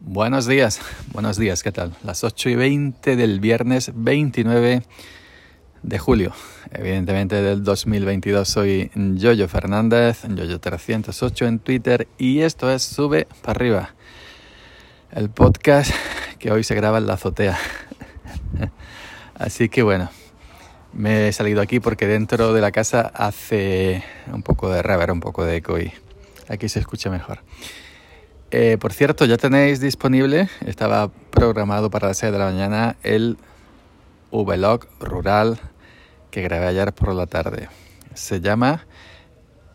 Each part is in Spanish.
Buenos días, buenos días, ¿qué tal? Las 8 y 20 del viernes 29 de julio, evidentemente del 2022. Soy Yoyo Fernández, Yoyo308 en Twitter y esto es Sube para arriba, el podcast que hoy se graba en la azotea. Así que bueno, me he salido aquí porque dentro de la casa hace un poco de rever, un poco de eco y aquí se escucha mejor. Eh, por cierto, ya tenéis disponible, estaba programado para las 6 de la mañana, el vlog rural que grabé ayer por la tarde. Se llama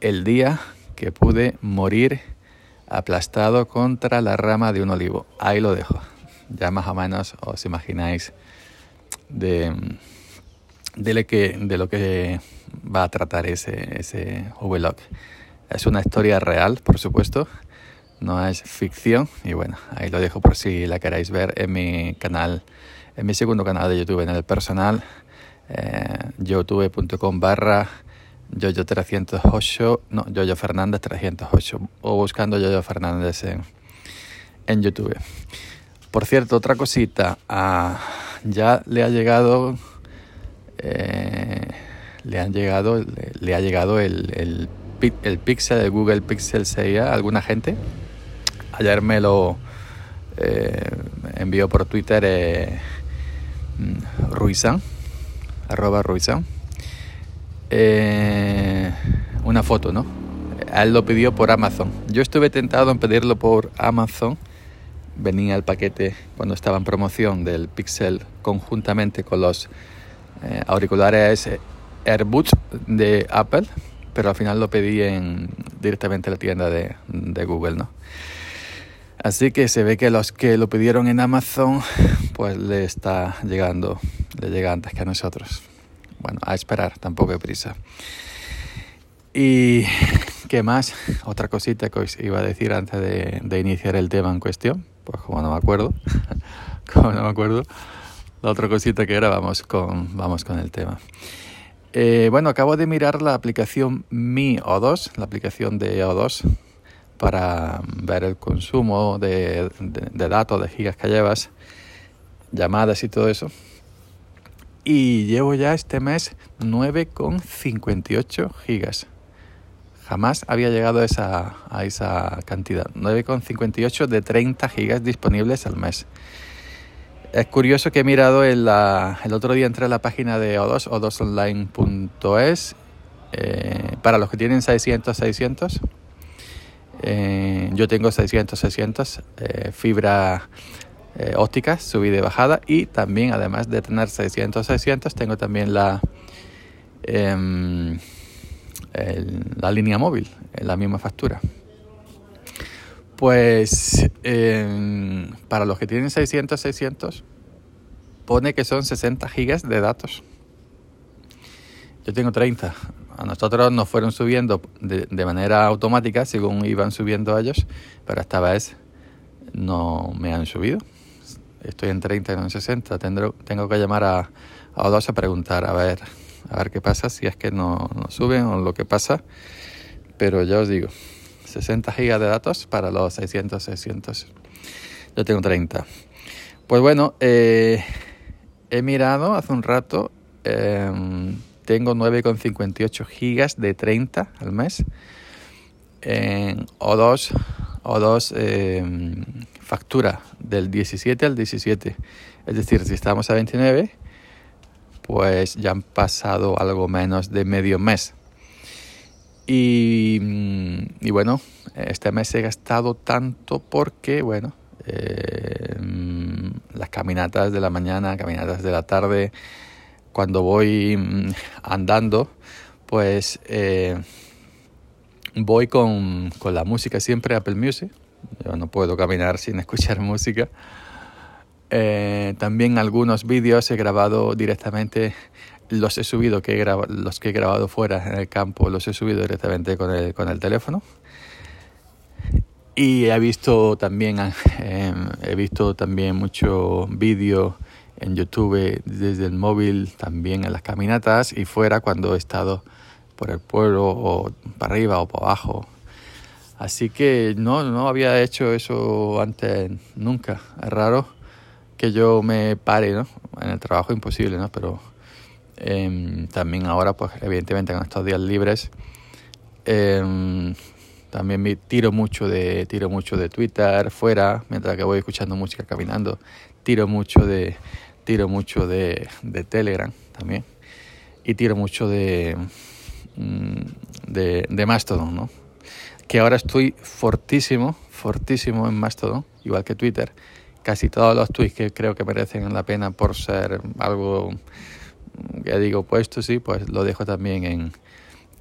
El día que pude morir aplastado contra la rama de un olivo. Ahí lo dejo. Ya más o menos os imagináis de, de, lo, que, de lo que va a tratar ese, ese vlog. Es una historia real, por supuesto no es ficción. Y bueno, ahí lo dejo por si la queréis ver en mi canal, en mi segundo canal de YouTube, en el personal, eh, youtube.com barra Yoyo 308, no, Yoyo Fernández 308, o buscando Yoyo Fernández en, en YouTube. Por cierto, otra cosita, ah, ya le ha llegado, eh, le han llegado, le, ha llegado el, el, el Pixel, el Google Pixel 6 a alguna gente. Ayer me lo eh, envió por Twitter eh, mm, eh, una foto, ¿no? Él lo pidió por Amazon. Yo estuve tentado en pedirlo por Amazon. Venía el paquete cuando estaba en promoción del Pixel conjuntamente con los eh, auriculares AirBuds de Apple, pero al final lo pedí en, directamente en la tienda de, de Google, ¿no? Así que se ve que los que lo pidieron en Amazon, pues le está llegando, le llega antes que a nosotros. Bueno, a esperar, tampoco hay prisa. Y qué más, otra cosita que os iba a decir antes de, iniciar el tema en cuestión, pues como no me acuerdo, como no me acuerdo, la otra cosita que era, vamos con, vamos con el tema. Eh, bueno, acabo de mirar la aplicación Mi O2, la aplicación de O2, para ver el consumo de, datos, de gigas que llevas, llamadas y todo eso. Y llevo ya este mes 9,58 gigas. Jamás había llegado a esa, a esa cantidad. 9,58 de 30 gigas disponibles al mes. Es curioso que he mirado el, el otro día entré a la página de O2, o2online.es, eh, para los que tienen 600, 600 eh, yo tengo 600, 600 eh, fibra eh, óptica, subida y bajada. Y también, además de tener 600, 600, tengo también la, em, la línea móvil, en la misma factura. Pues em, para los que tienen 600, 600, pone que son 60 gigas de datos. Yo tengo 30 a nosotros nos fueron subiendo de, manera automática según iban subiendo ellos, pero esta vez no me han subido. Estoy en 30 y no en 60. Tendré, tengo que llamar a, a O2 a preguntar a ver, a ver qué pasa, si es que no, no suben o lo que pasa. Pero ya os digo, 60 gigas de datos para los 600, 600. Yo tengo 30. Pues bueno, eh, he mirado hace un rato. Eh, tengo 9,58 gigas de 30 al mes en O2, O2 em, factura del 17 al 17. Es decir, si estamos a 29, pues ya han pasado algo menos de medio mes. Y, y bueno, este mes he gastado tanto porque, bueno, em, las caminatas de la mañana, caminatas de la tarde, cuando voy mm, andando, pues eh, voy con, la música siempre Apple Music. Yo no puedo caminar sin escuchar música. Eh, también algunos vídeos he grabado directamente, los he subido, que los que he grabado fuera en el campo, los he subido directamente con el, con el teléfono. Y he visto también, eh, he visto también mucho vídeo en YouTube desde el móvil, también en las caminatas y fuera cuando he estado por el pueblo o para arriba o para abajo Así que no, no había hecho eso antes nunca. Es raro que yo me pare, ¿no? En el trabajo imposible, ¿no? Pero em, también ahora, pues evidentemente con estos días libres, em, también me tiro mucho de tiro mucho de Twitter fuera, mientras que voy escuchando música caminando. Tiro mucho de tiro mucho de, de Telegram también y tiro mucho de mm, de, de Mastodon, ¿no? que ahora estoy fortísimo, fortísimo en Mastodon, igual que Twitter. Casi todos los tweets que creo que merecen la pena por ser algo, ya digo, puesto, sí, pues lo dejo también en,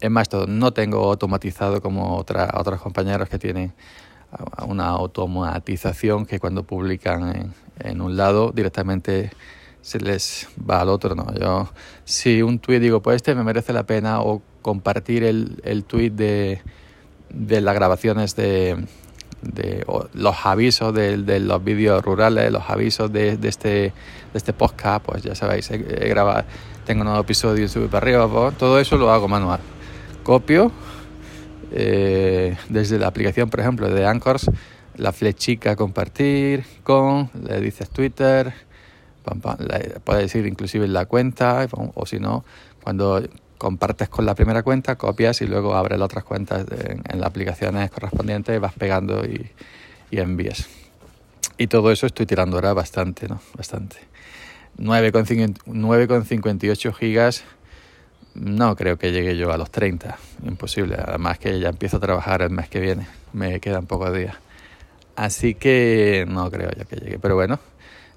en Mastodon. No tengo automatizado como otra, otros compañeros que tienen una automatización que cuando publican en, un lado directamente se les va al otro, ¿no? Yo, si un tweet digo, pues este me merece la pena, o compartir el, el tweet de de las grabaciones de, de los avisos de, los vídeos rurales, los avisos de, de, este, de este podcast, pues ya sabéis, he, he grabado, tengo un nuevo episodio sube para arriba, pues, todo eso lo hago manual. Copio eh, desde la aplicación, por ejemplo, de Anchors, la flechica compartir con, le dices Twitter, pam, pam, puedes decir inclusive la cuenta, o si no, cuando compartes con la primera cuenta, copias y luego abres las otras cuentas en, en las aplicaciones correspondientes, vas pegando y, y, envías. Y todo eso estoy tirando ahora bastante, ¿no? Bastante. 9,58 gigas, no creo que llegue yo a los 30, imposible. Además que ya empiezo a trabajar el mes que viene, me quedan pocos días. Así que no creo ya que llegue, pero bueno,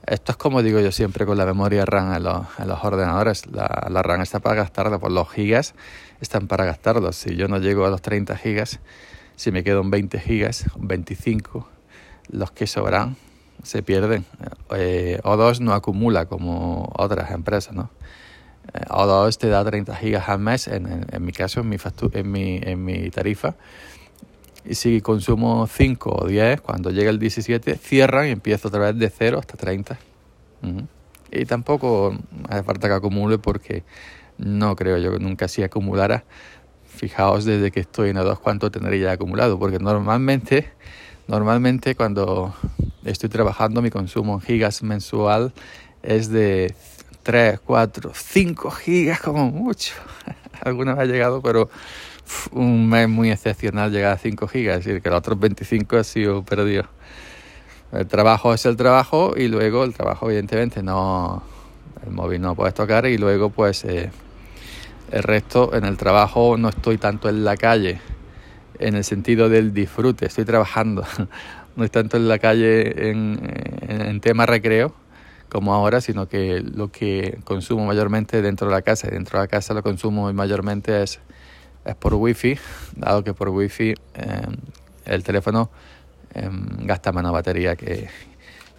esto es como digo yo siempre con la memoria RAM en los, en los ordenadores. La, RAM está para gastarla, pues los gigas están para gastarlos. Si yo no llego a los 30 gigas, si me quedan 20 gigas, 25, los que sobran se pierden. Eh, O2 no acumula como otras empresas, ¿no? Eh, O2 te da 30 gigas al mes, en, en, en mi caso, en mi, en mi, en mi tarifa y si consumo 5 o 10, cuando llega el 17, cierran y empiezo otra vez de 0 hasta 30. Uh -huh. Y tampoco hace falta que acumule porque no creo yo que nunca si acumulara. Fijaos desde que estoy en A2 cuánto tendría ya acumulado, porque normalmente, normalmente cuando estoy trabajando mi consumo en gigas mensual es de 3, 4, 5 gigas como mucho. Alguna vez ha llegado, pero un mes muy excepcional llegar a 5 gigas, es decir, que los otros 25 ha sido perdido. El trabajo es el trabajo y luego el trabajo evidentemente no, el móvil no puedes tocar y luego pues eh, el resto en el trabajo no estoy tanto en la calle en el sentido del disfrute, estoy trabajando, no estoy tanto en la calle en, en, en tema recreo como ahora, sino que lo que consumo mayormente dentro de la casa, dentro de la casa lo consumo mayormente es es por wifi, dado que por wifi eh, el teléfono eh, gasta menos batería que,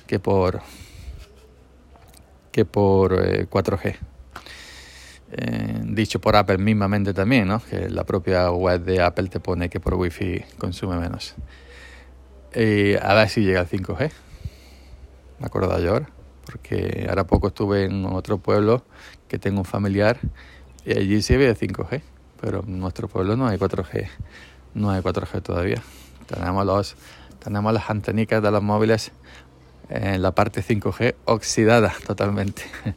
que por que por eh, 4G. Eh, dicho por Apple mismamente también, ¿no? que la propia web de Apple te pone que por wifi consume menos. a ver si llega al 5G. Me acuerdo yo ahora, porque ahora poco estuve en otro pueblo que tengo un familiar y allí se ve 5G pero en nuestro pueblo no hay 4G, no hay 4G todavía. Tenemos, los, tenemos las antenicas de los móviles en la parte 5G oxidada totalmente.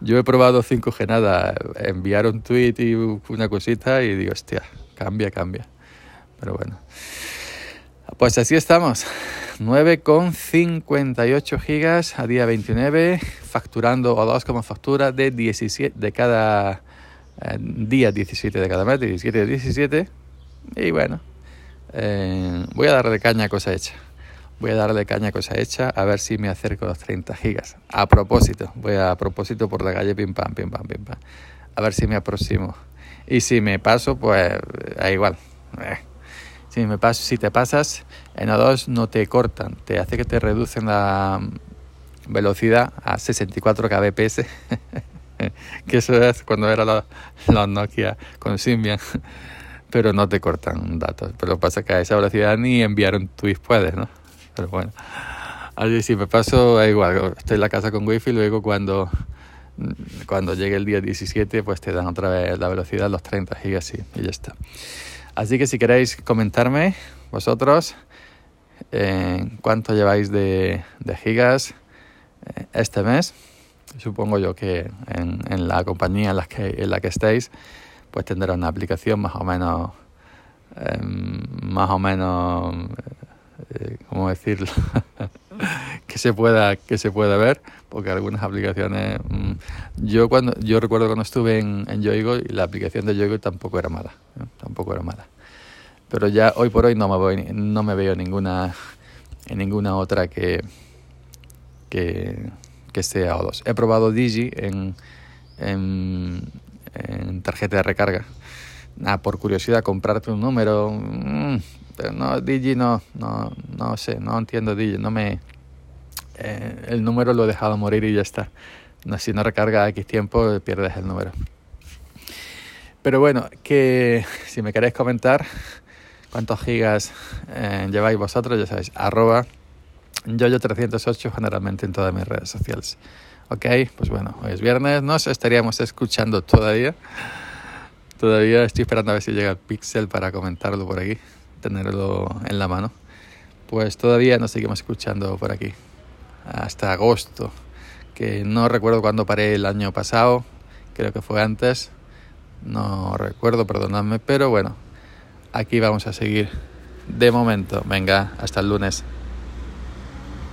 Yo he probado 5G nada, enviar un tweet y una cosita y digo, hostia, cambia, cambia. Pero bueno. Pues así estamos. 9,58 gigas a día 29, facturando o dos como factura de 17 de cada día 17 de cada mes, 17 de 17. Y bueno, eh, voy a darle caña a cosa hecha. Voy a darle caña a cosa hecha a ver si me acerco a los 30 gigas. A propósito, voy a, propósito por la calle pim pam, pim pam, pim pam. A ver si me aproximo. Y si me paso, pues da igual. Eh. Si me paso, si te pasas, en O2 no te cortan, te hace que te reducen la velocidad a 64 kbps. que eso es cuando era la, la Nokia con Symbian, pero no te cortan datos. Pero pasa que a esa velocidad ni enviar un tweet puedes, ¿no? Pero bueno, así si me paso, da igual, estoy en la casa con wifi, luego cuando, cuando llegue el día 17, pues te dan otra vez la velocidad, los 30 gigas y ya está. Así que si queréis comentarme, vosotros en cuánto lleváis de, gigas eh, este mes. Supongo yo que en, la compañía en la, que, en la que estéis, pues tendrá una aplicación más o menos, eh, más o menos, eh, ¿cómo decirlo? que se pueda que se pueda ver porque algunas aplicaciones mmm, yo cuando yo recuerdo cuando estuve en, en Yoigo y la aplicación de Yoigo tampoco era mala tampoco era mala. Pero ya hoy por hoy no me voy, no me veo ninguna en ninguna otra que que, que sea O2 he probado Digi en, en, tarjeta de recarga. Nada por curiosidad comprarte un número mmm, pero no Digi no no no sé no entiendo Digi no me eh, el número lo he dejado morir y ya está. Si no recarga X tiempo, pierdes el número. Pero bueno, que si me queréis comentar cuántos gigas eh, lleváis vosotros, ya sabéis, arroba yoyo308 generalmente en todas mis redes sociales. Ok, pues bueno, hoy es viernes, nos estaríamos escuchando todavía. Todavía estoy esperando a ver si llega el pixel para comentarlo por aquí, tenerlo en la mano. Pues todavía nos seguimos escuchando por aquí hasta agosto, que no recuerdo cuándo paré el año pasado, creo que fue antes, no recuerdo, perdonadme, pero bueno, aquí vamos a seguir de momento. Venga, hasta el lunes.